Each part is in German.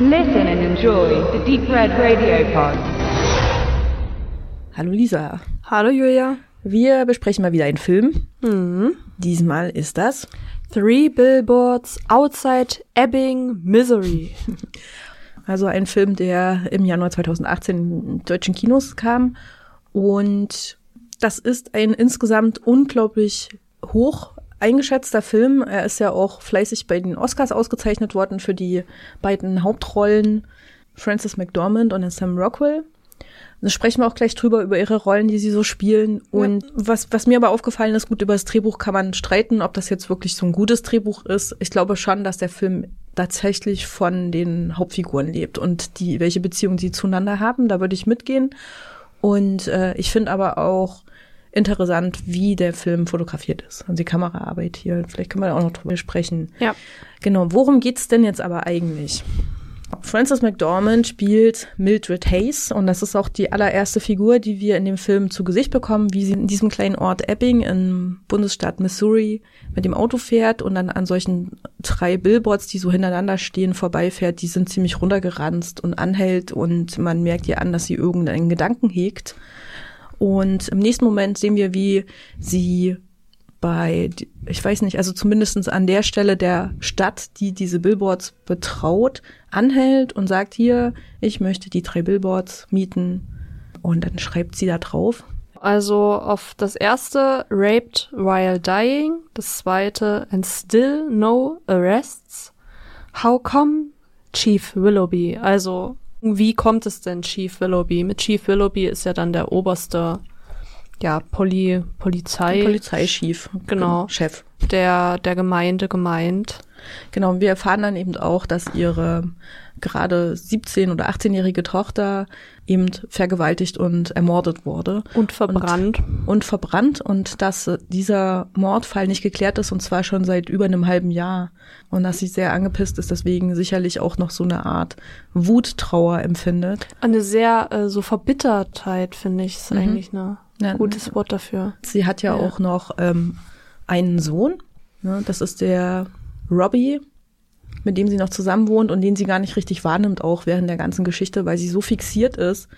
Listen and enjoy the Deep Red Radio Pod. Hallo Lisa. Hallo Julia. Wir besprechen mal wieder einen Film. Mhm. Diesmal ist das Three Billboards Outside Ebbing, Misery. Also ein Film, der im Januar 2018 in deutschen Kinos kam. Und das ist ein insgesamt unglaublich hoch eingeschätzter Film. Er ist ja auch fleißig bei den Oscars ausgezeichnet worden für die beiden Hauptrollen Frances McDormand und Sam Rockwell. Da sprechen wir auch gleich drüber, über ihre Rollen, die sie so spielen. Und was, was mir aber aufgefallen ist, gut, über das Drehbuch kann man streiten, ob das jetzt wirklich so ein gutes Drehbuch ist. Ich glaube schon, dass der Film tatsächlich von den Hauptfiguren lebt und die, welche Beziehungen sie zueinander haben, da würde ich mitgehen. Und äh, ich finde aber auch interessant, wie der Film fotografiert ist. Und die Kameraarbeit hier. Vielleicht können wir da auch noch drüber sprechen. Ja. Genau, worum geht's denn jetzt aber eigentlich? Frances McDormand spielt Mildred Hayes und das ist auch die allererste Figur, die wir in dem Film zu Gesicht bekommen, wie sie in diesem kleinen Ort Ebbing im Bundesstaat Missouri mit dem Auto fährt und dann an solchen drei Billboards, die so hintereinander stehen, vorbeifährt. Die sind ziemlich runtergeranzt und anhält und man merkt ihr an, dass sie irgendeinen Gedanken hegt. Und im nächsten Moment sehen wir, wie sie bei, ich weiß nicht, also zumindestens an der Stelle der Stadt, die diese Billboards betraut, anhält und sagt hier, ich möchte die drei Billboards mieten. Und dann schreibt sie da drauf. Also auf das erste Raped while dying, das zweite and still no arrests. How come Chief Willoughby? Also wie kommt es denn Chief Willoughby? Mit Chief Willoughby ist ja dann der oberste ja, Poli Polizei. Polizeichef. Genau. Chef. Der, der Gemeinde gemeint. Genau, und wir erfahren dann eben auch, dass ihre gerade 17- oder 18-jährige Tochter eben vergewaltigt und ermordet wurde. Und verbrannt. Und, und, verbrannt und dass dieser Mordfall nicht geklärt ist und zwar schon seit über einem halben Jahr. Und dass sie sehr angepisst ist, deswegen sicherlich auch noch so eine Art Wuttrauer empfindet. Eine sehr äh, so Verbittertheit, finde ich, ist mhm. eigentlich eine ja, Gutes Wort dafür. Sie hat ja, ja. auch noch ähm, einen Sohn. Ne? Das ist der Robbie, mit dem sie noch zusammen wohnt und den sie gar nicht richtig wahrnimmt, auch während der ganzen Geschichte, weil sie so fixiert ist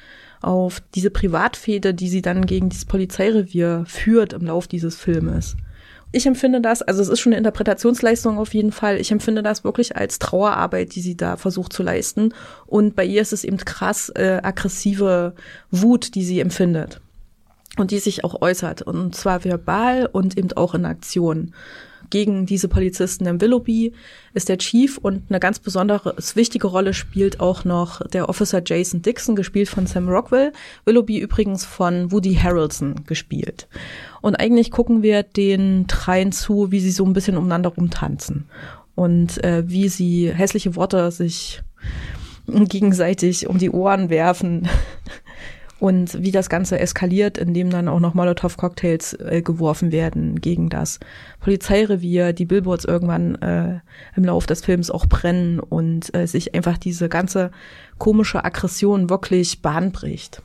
auf diese Privatfehde, die sie dann gegen dieses Polizeirevier führt im Lauf dieses Filmes. Ich empfinde das, also es ist schon eine Interpretationsleistung auf jeden Fall. Ich empfinde das wirklich als Trauerarbeit, die sie da versucht zu leisten. Und bei ihr ist es eben krass äh, aggressive Wut, die sie empfindet und die sich auch äußert, und zwar verbal und eben auch in Aktion. Gegen diese Polizisten im Willoughby ist der Chief und eine ganz besondere, wichtige Rolle spielt auch noch der Officer Jason Dixon, gespielt von Sam Rockwell. Willoughby übrigens von Woody Harrelson gespielt. Und eigentlich gucken wir den dreien zu, wie sie so ein bisschen umeinander rumtanzen und äh, wie sie hässliche Worte sich gegenseitig um die Ohren werfen und wie das Ganze eskaliert, indem dann auch noch Molotow-Cocktails äh, geworfen werden gegen das Polizeirevier, die Billboards irgendwann äh, im Laufe des Films auch brennen und äh, sich einfach diese ganze komische Aggression wirklich Bahn bricht.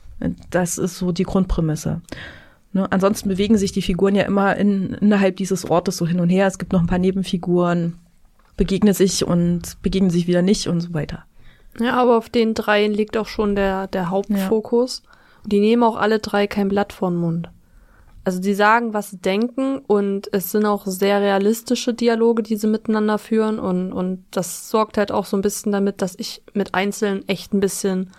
Das ist so die Grundprämisse. Ne? Ansonsten bewegen sich die Figuren ja immer in, innerhalb dieses Ortes so hin und her. Es gibt noch ein paar Nebenfiguren, begegnen sich und begegnen sich wieder nicht und so weiter. Ja, aber auf den dreien liegt auch schon der, der Hauptfokus. Ja. Die nehmen auch alle drei kein Blatt vor den Mund. Also die sagen, was sie denken und es sind auch sehr realistische Dialoge, die sie miteinander führen und, und das sorgt halt auch so ein bisschen damit, dass ich mit Einzelnen echt ein bisschen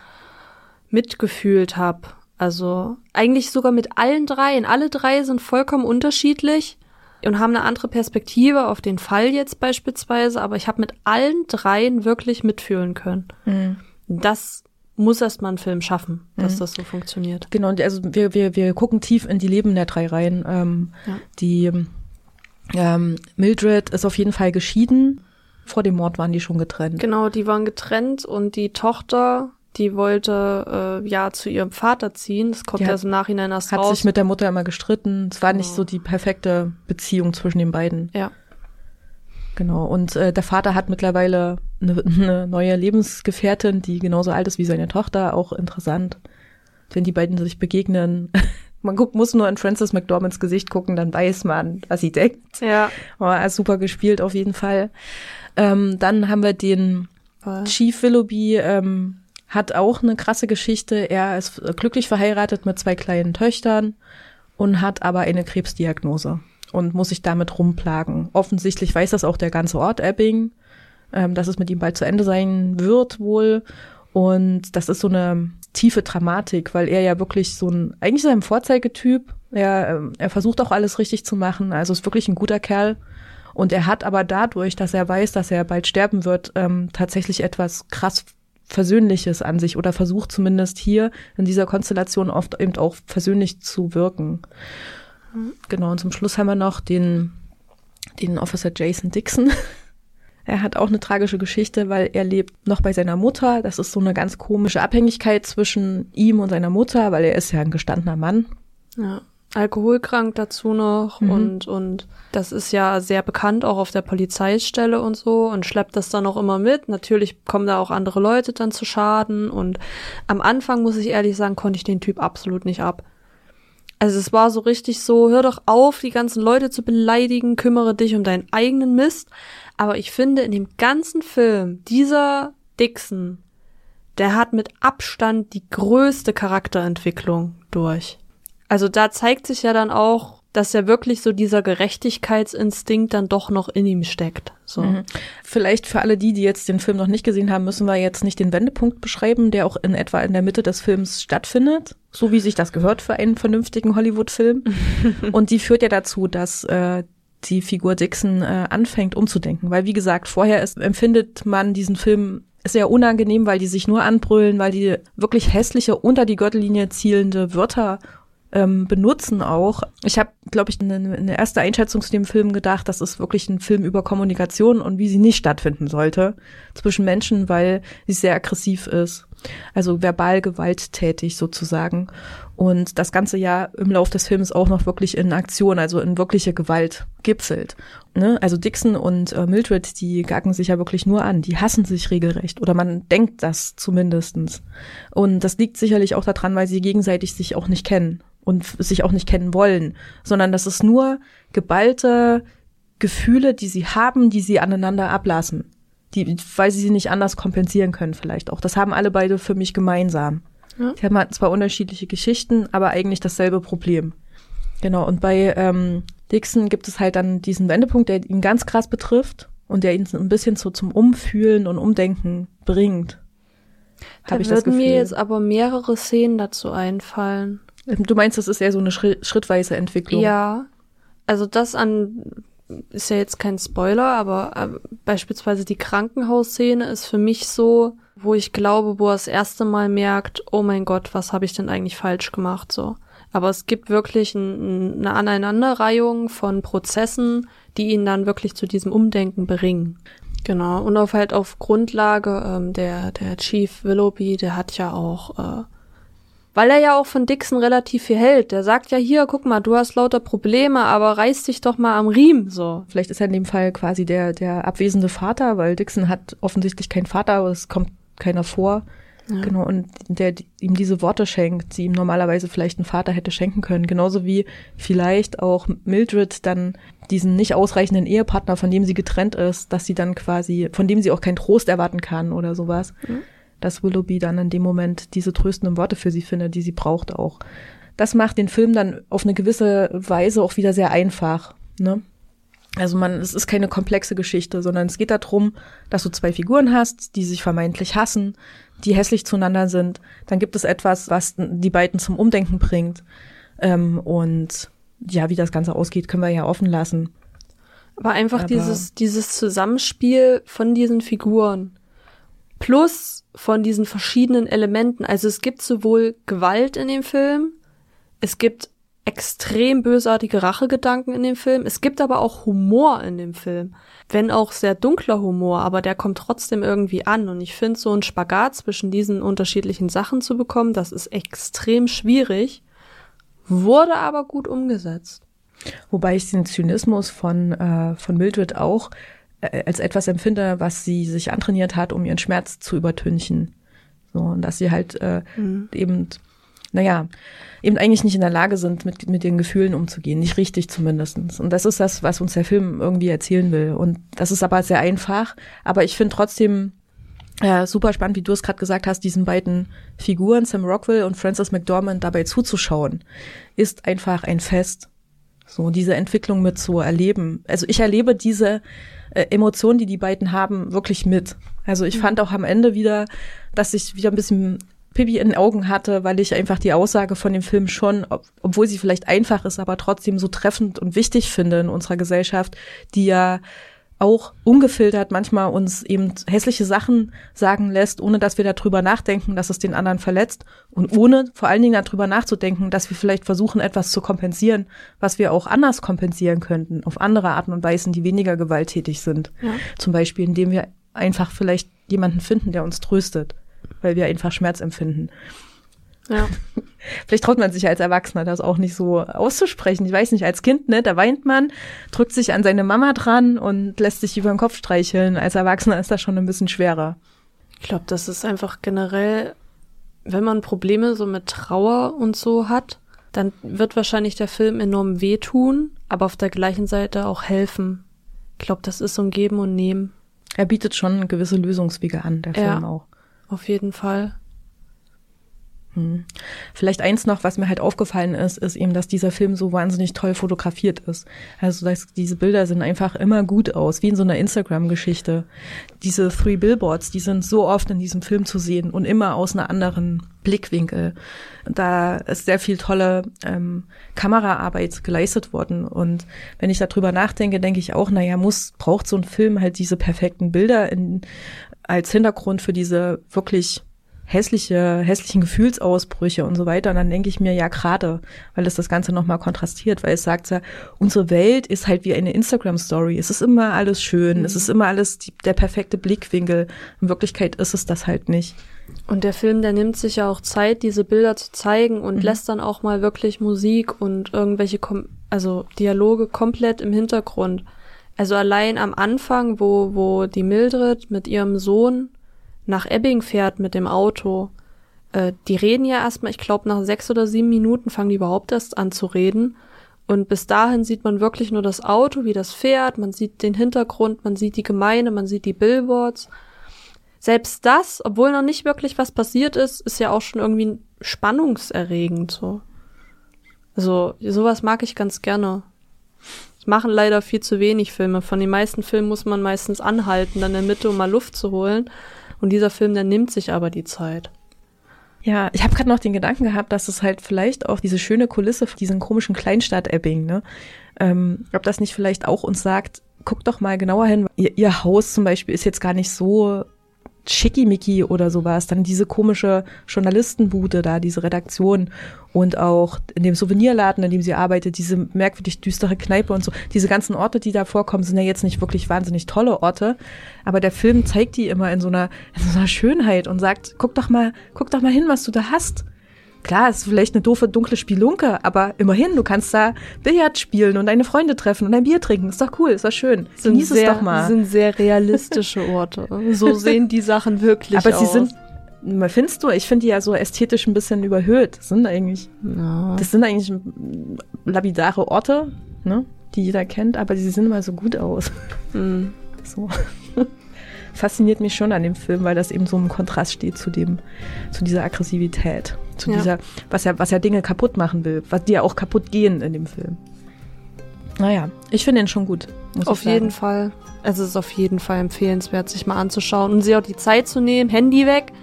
mitgefühlt habe. Also eigentlich sogar mit allen dreien. Alle drei sind vollkommen unterschiedlich und haben eine andere Perspektive auf den Fall jetzt beispielsweise, aber ich habe mit allen dreien wirklich mitfühlen können. Mhm. Das muss erst mal ein Film schaffen, dass mhm. das so funktioniert. Genau, also wir, wir, wir gucken tief in die Leben der drei Reihen. Ähm, ja. Die ähm, Mildred ist auf jeden Fall geschieden. Vor dem Mord waren die schon getrennt. Genau, die waren getrennt und die Tochter, die wollte äh, ja zu ihrem Vater ziehen. Das kommt erst im Nachhinein erst hat raus. Hat sich mit der Mutter immer gestritten. Es war genau. nicht so die perfekte Beziehung zwischen den beiden. Ja. Genau. Und äh, der Vater hat mittlerweile eine, eine neue Lebensgefährtin, die genauso alt ist wie seine Tochter. Auch interessant, wenn die beiden sich begegnen. Man guckt, muss nur in Frances McDormands Gesicht gucken, dann weiß man, was sie denkt. Ja. Aber er ist super gespielt auf jeden Fall. Ähm, dann haben wir den Fall. Chief Willoughby ähm, hat auch eine krasse Geschichte. Er ist glücklich verheiratet mit zwei kleinen Töchtern und hat aber eine Krebsdiagnose und muss sich damit rumplagen. Offensichtlich weiß das auch der ganze Ort Ebbing, ähm, dass es mit ihm bald zu Ende sein wird wohl. Und das ist so eine tiefe Dramatik, weil er ja wirklich so ein, eigentlich so ein Vorzeigetyp. Er, ähm, er versucht auch alles richtig zu machen. Also ist wirklich ein guter Kerl. Und er hat aber dadurch, dass er weiß, dass er bald sterben wird, ähm, tatsächlich etwas krass Versöhnliches an sich oder versucht zumindest hier in dieser Konstellation oft eben auch versöhnlich zu wirken. Genau, und zum Schluss haben wir noch den, den Officer Jason Dixon. Er hat auch eine tragische Geschichte, weil er lebt noch bei seiner Mutter. Das ist so eine ganz komische Abhängigkeit zwischen ihm und seiner Mutter, weil er ist ja ein gestandener Mann. Ja alkoholkrank dazu noch mhm. und und das ist ja sehr bekannt auch auf der Polizeistelle und so und schleppt das dann auch immer mit. Natürlich kommen da auch andere Leute dann zu Schaden und am Anfang muss ich ehrlich sagen, konnte ich den Typ absolut nicht ab. Also es war so richtig so, hör doch auf, die ganzen Leute zu beleidigen, kümmere dich um deinen eigenen Mist. Aber ich finde in dem ganzen Film, dieser Dixon, der hat mit Abstand die größte Charakterentwicklung durch. Also da zeigt sich ja dann auch, dass ja wirklich so dieser Gerechtigkeitsinstinkt dann doch noch in ihm steckt. So. Mhm. Vielleicht für alle die, die jetzt den Film noch nicht gesehen haben, müssen wir jetzt nicht den Wendepunkt beschreiben, der auch in etwa in der Mitte des Films stattfindet, so wie sich das gehört für einen vernünftigen Hollywood-Film. Und die führt ja dazu, dass äh, die Figur Dixon äh, anfängt umzudenken, weil wie gesagt, vorher ist, empfindet man diesen Film sehr unangenehm, weil die sich nur anbrüllen, weil die wirklich hässliche unter die Gürtellinie zielende Wörter ähm, benutzen auch. Ich habe, glaube ich, eine, eine erste Einschätzung zu dem Film gedacht, das ist wirklich ein Film über Kommunikation und wie sie nicht stattfinden sollte zwischen Menschen, weil sie sehr aggressiv ist. Also verbal gewalttätig sozusagen. Und das ganze Jahr im Lauf des Films auch noch wirklich in Aktion, also in wirkliche Gewalt gipfelt. Ne? Also Dixon und äh, Mildred, die gacken sich ja wirklich nur an. Die hassen sich regelrecht. Oder man denkt das zumindestens. Und das liegt sicherlich auch daran, weil sie gegenseitig sich auch nicht kennen und sich auch nicht kennen wollen, sondern das ist nur geballte Gefühle, die sie haben, die sie aneinander ablassen. Die, weil sie sie nicht anders kompensieren können vielleicht auch. Das haben alle beide für mich gemeinsam. Ja. Sie haben halt zwar unterschiedliche Geschichten, aber eigentlich dasselbe Problem. Genau, und bei ähm, Dixon gibt es halt dann diesen Wendepunkt, der ihn ganz krass betrifft und der ihn ein bisschen so zum Umfühlen und Umdenken bringt. Da würden mir jetzt aber mehrere Szenen dazu einfallen. Du meinst, das ist eher so eine schrittweise Entwicklung? Ja. Also das an ist ja jetzt kein Spoiler, aber äh, beispielsweise die Krankenhausszene ist für mich so, wo ich glaube, wo er das erste Mal merkt, oh mein Gott, was habe ich denn eigentlich falsch gemacht so. Aber es gibt wirklich ein, eine Aneinanderreihung von Prozessen, die ihn dann wirklich zu diesem Umdenken bringen. Genau. Und auf halt auf Grundlage ähm, der der Chief Willoughby, der hat ja auch äh, weil er ja auch von Dixon relativ viel hält. Der sagt ja hier, guck mal, du hast lauter Probleme, aber reiß dich doch mal am Riemen, so. Vielleicht ist er in dem Fall quasi der, der abwesende Vater, weil Dixon hat offensichtlich keinen Vater, aber es kommt keiner vor. Ja. Genau, und der ihm diese Worte schenkt, die ihm normalerweise vielleicht ein Vater hätte schenken können. Genauso wie vielleicht auch Mildred dann diesen nicht ausreichenden Ehepartner, von dem sie getrennt ist, dass sie dann quasi, von dem sie auch keinen Trost erwarten kann oder sowas. Mhm dass Willoughby dann in dem Moment diese tröstenden Worte für sie findet, die sie braucht auch. Das macht den Film dann auf eine gewisse Weise auch wieder sehr einfach. Ne? Also man, es ist keine komplexe Geschichte, sondern es geht darum, dass du zwei Figuren hast, die sich vermeintlich hassen, die hässlich zueinander sind. Dann gibt es etwas, was die beiden zum Umdenken bringt. Ähm, und ja, wie das Ganze ausgeht, können wir ja offen lassen. Aber einfach Aber dieses, dieses Zusammenspiel von diesen Figuren. Plus von diesen verschiedenen Elementen. Also es gibt sowohl Gewalt in dem Film, es gibt extrem bösartige Rachegedanken in dem Film, es gibt aber auch Humor in dem Film. Wenn auch sehr dunkler Humor, aber der kommt trotzdem irgendwie an. Und ich finde, so ein Spagat zwischen diesen unterschiedlichen Sachen zu bekommen, das ist extrem schwierig, wurde aber gut umgesetzt. Wobei ich den Zynismus von, äh, von Mildred auch äh, als etwas empfinde, was sie sich antrainiert hat, um ihren Schmerz zu übertünchen. So, und dass sie halt äh, mhm. eben, naja, eben eigentlich nicht in der Lage sind, mit, mit den Gefühlen umzugehen. Nicht richtig zumindestens. Und das ist das, was uns der Film irgendwie erzählen will. Und das ist aber sehr einfach. Aber ich finde trotzdem, Ja, super spannend, wie du es gerade gesagt hast, diesen beiden Figuren, Sam Rockwell und Francis McDormand, dabei zuzuschauen, ist einfach ein Fest. So, diese Entwicklung mit zu erleben. Also ich erlebe diese äh, Emotionen, die die beiden haben, wirklich mit. Also ich mhm. fand auch am Ende wieder, dass ich wieder ein bisschen Pippi in den Augen hatte, weil ich einfach die Aussage von dem Film schon, ob, obwohl sie vielleicht einfach ist, aber trotzdem so treffend und wichtig finde in unserer Gesellschaft, die ja auch ungefiltert manchmal uns eben hässliche Sachen sagen lässt, ohne dass wir darüber nachdenken, dass es den anderen verletzt und ohne vor allen Dingen darüber nachzudenken, dass wir vielleicht versuchen, etwas zu kompensieren, was wir auch anders kompensieren könnten, auf andere Arten und Weisen, die weniger gewalttätig sind. Ja. Zum Beispiel, indem wir einfach vielleicht jemanden finden, der uns tröstet, weil wir einfach Schmerz empfinden. Ja. Vielleicht traut man sich als Erwachsener das auch nicht so auszusprechen. Ich weiß nicht, als Kind, ne, da weint man, drückt sich an seine Mama dran und lässt sich über den Kopf streicheln. Als Erwachsener ist das schon ein bisschen schwerer. Ich glaube, das ist einfach generell, wenn man Probleme so mit Trauer und so hat, dann wird wahrscheinlich der Film enorm wehtun, aber auf der gleichen Seite auch helfen. Ich glaube, das ist so ein Geben und Nehmen. Er bietet schon gewisse Lösungswege an, der Film ja, auch. Auf jeden Fall. Hm. Vielleicht eins noch, was mir halt aufgefallen ist, ist eben, dass dieser Film so wahnsinnig toll fotografiert ist. Also dass diese Bilder sehen einfach immer gut aus, wie in so einer Instagram-Geschichte. Diese Three Billboards, die sind so oft in diesem Film zu sehen und immer aus einer anderen Blickwinkel. Da ist sehr viel tolle ähm, Kameraarbeit geleistet worden. Und wenn ich darüber nachdenke, denke ich auch, naja, muss, braucht so ein Film halt diese perfekten Bilder in, als Hintergrund für diese wirklich hässliche, hässlichen Gefühlsausbrüche und so weiter. Und dann denke ich mir, ja, gerade, weil es das Ganze nochmal kontrastiert, weil es sagt ja, unsere Welt ist halt wie eine Instagram-Story. Es ist immer alles schön, mhm. es ist immer alles die, der perfekte Blickwinkel. In Wirklichkeit ist es das halt nicht. Und der Film, der nimmt sich ja auch Zeit, diese Bilder zu zeigen und mhm. lässt dann auch mal wirklich Musik und irgendwelche, Kom also Dialoge komplett im Hintergrund. Also allein am Anfang, wo, wo die Mildred mit ihrem Sohn nach Ebbing fährt mit dem Auto, äh, die reden ja erstmal, ich glaube, nach sechs oder sieben Minuten fangen die überhaupt erst an zu reden. Und bis dahin sieht man wirklich nur das Auto, wie das fährt, man sieht den Hintergrund, man sieht die Gemeinde, man sieht die Billboards. Selbst das, obwohl noch nicht wirklich was passiert ist, ist ja auch schon irgendwie spannungserregend so. Also sowas mag ich ganz gerne. Es machen leider viel zu wenig Filme. Von den meisten Filmen muss man meistens anhalten, dann in der Mitte, um mal Luft zu holen. Und dieser Film, der nimmt sich aber die Zeit. Ja, ich habe gerade noch den Gedanken gehabt, dass es halt vielleicht auch diese schöne Kulisse für diesen komischen Kleinstadt-Ebbing, ne? Ähm, ob das nicht vielleicht auch uns sagt, guck doch mal genauer hin. Ihr, ihr Haus zum Beispiel ist jetzt gar nicht so Schickimicki oder sowas, dann diese komische Journalistenbude da, diese Redaktion und auch in dem Souvenirladen, in dem sie arbeitet, diese merkwürdig düstere Kneipe und so. Diese ganzen Orte, die da vorkommen, sind ja jetzt nicht wirklich wahnsinnig tolle Orte, aber der Film zeigt die immer in so einer, in so einer Schönheit und sagt, guck doch mal, guck doch mal hin, was du da hast. Klar, ist vielleicht eine doofe, dunkle Spielunke, aber immerhin, du kannst da Billard spielen und deine Freunde treffen und ein Bier trinken. Ist doch cool, ist doch schön. Sind Genieß sehr, es doch mal. sind sehr realistische Orte. So sehen die Sachen wirklich aber aus. Aber sie sind, findest du, ich finde die ja so ästhetisch ein bisschen überhöht. Das sind eigentlich, ja. das sind eigentlich labidare Orte, ne, die jeder kennt, aber sie sehen immer so gut aus. Mhm. So fasziniert mich schon an dem Film, weil das eben so im Kontrast steht zu dem, zu dieser Aggressivität, zu ja. dieser, was ja, was ja Dinge kaputt machen will, was die ja auch kaputt gehen in dem Film. Naja, ich finde ihn schon gut. auf jeden Fall. Es ist auf jeden Fall empfehlenswert, sich mal anzuschauen und sich auch die Zeit zu nehmen, Handy weg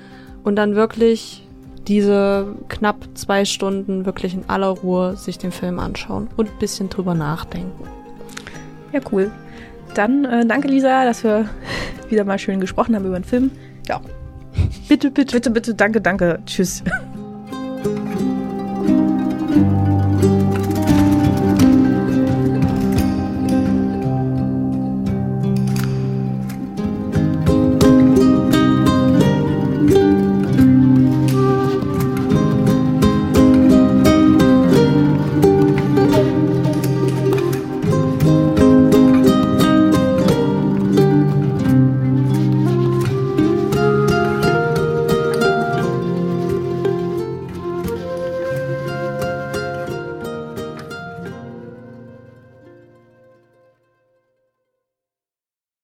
und dann wirklich diese knapp zwei Stunden wirklich in aller Ruhe sich den Film anschauen und ein bisschen drüber nachdenken. Ja, cool. Dann äh, danke, Lisa, dass wir wieder mal schön gesprochen haben über den Film. Ja. Bitte, bitte. Bitte, bitte, danke, danke. Tschüss.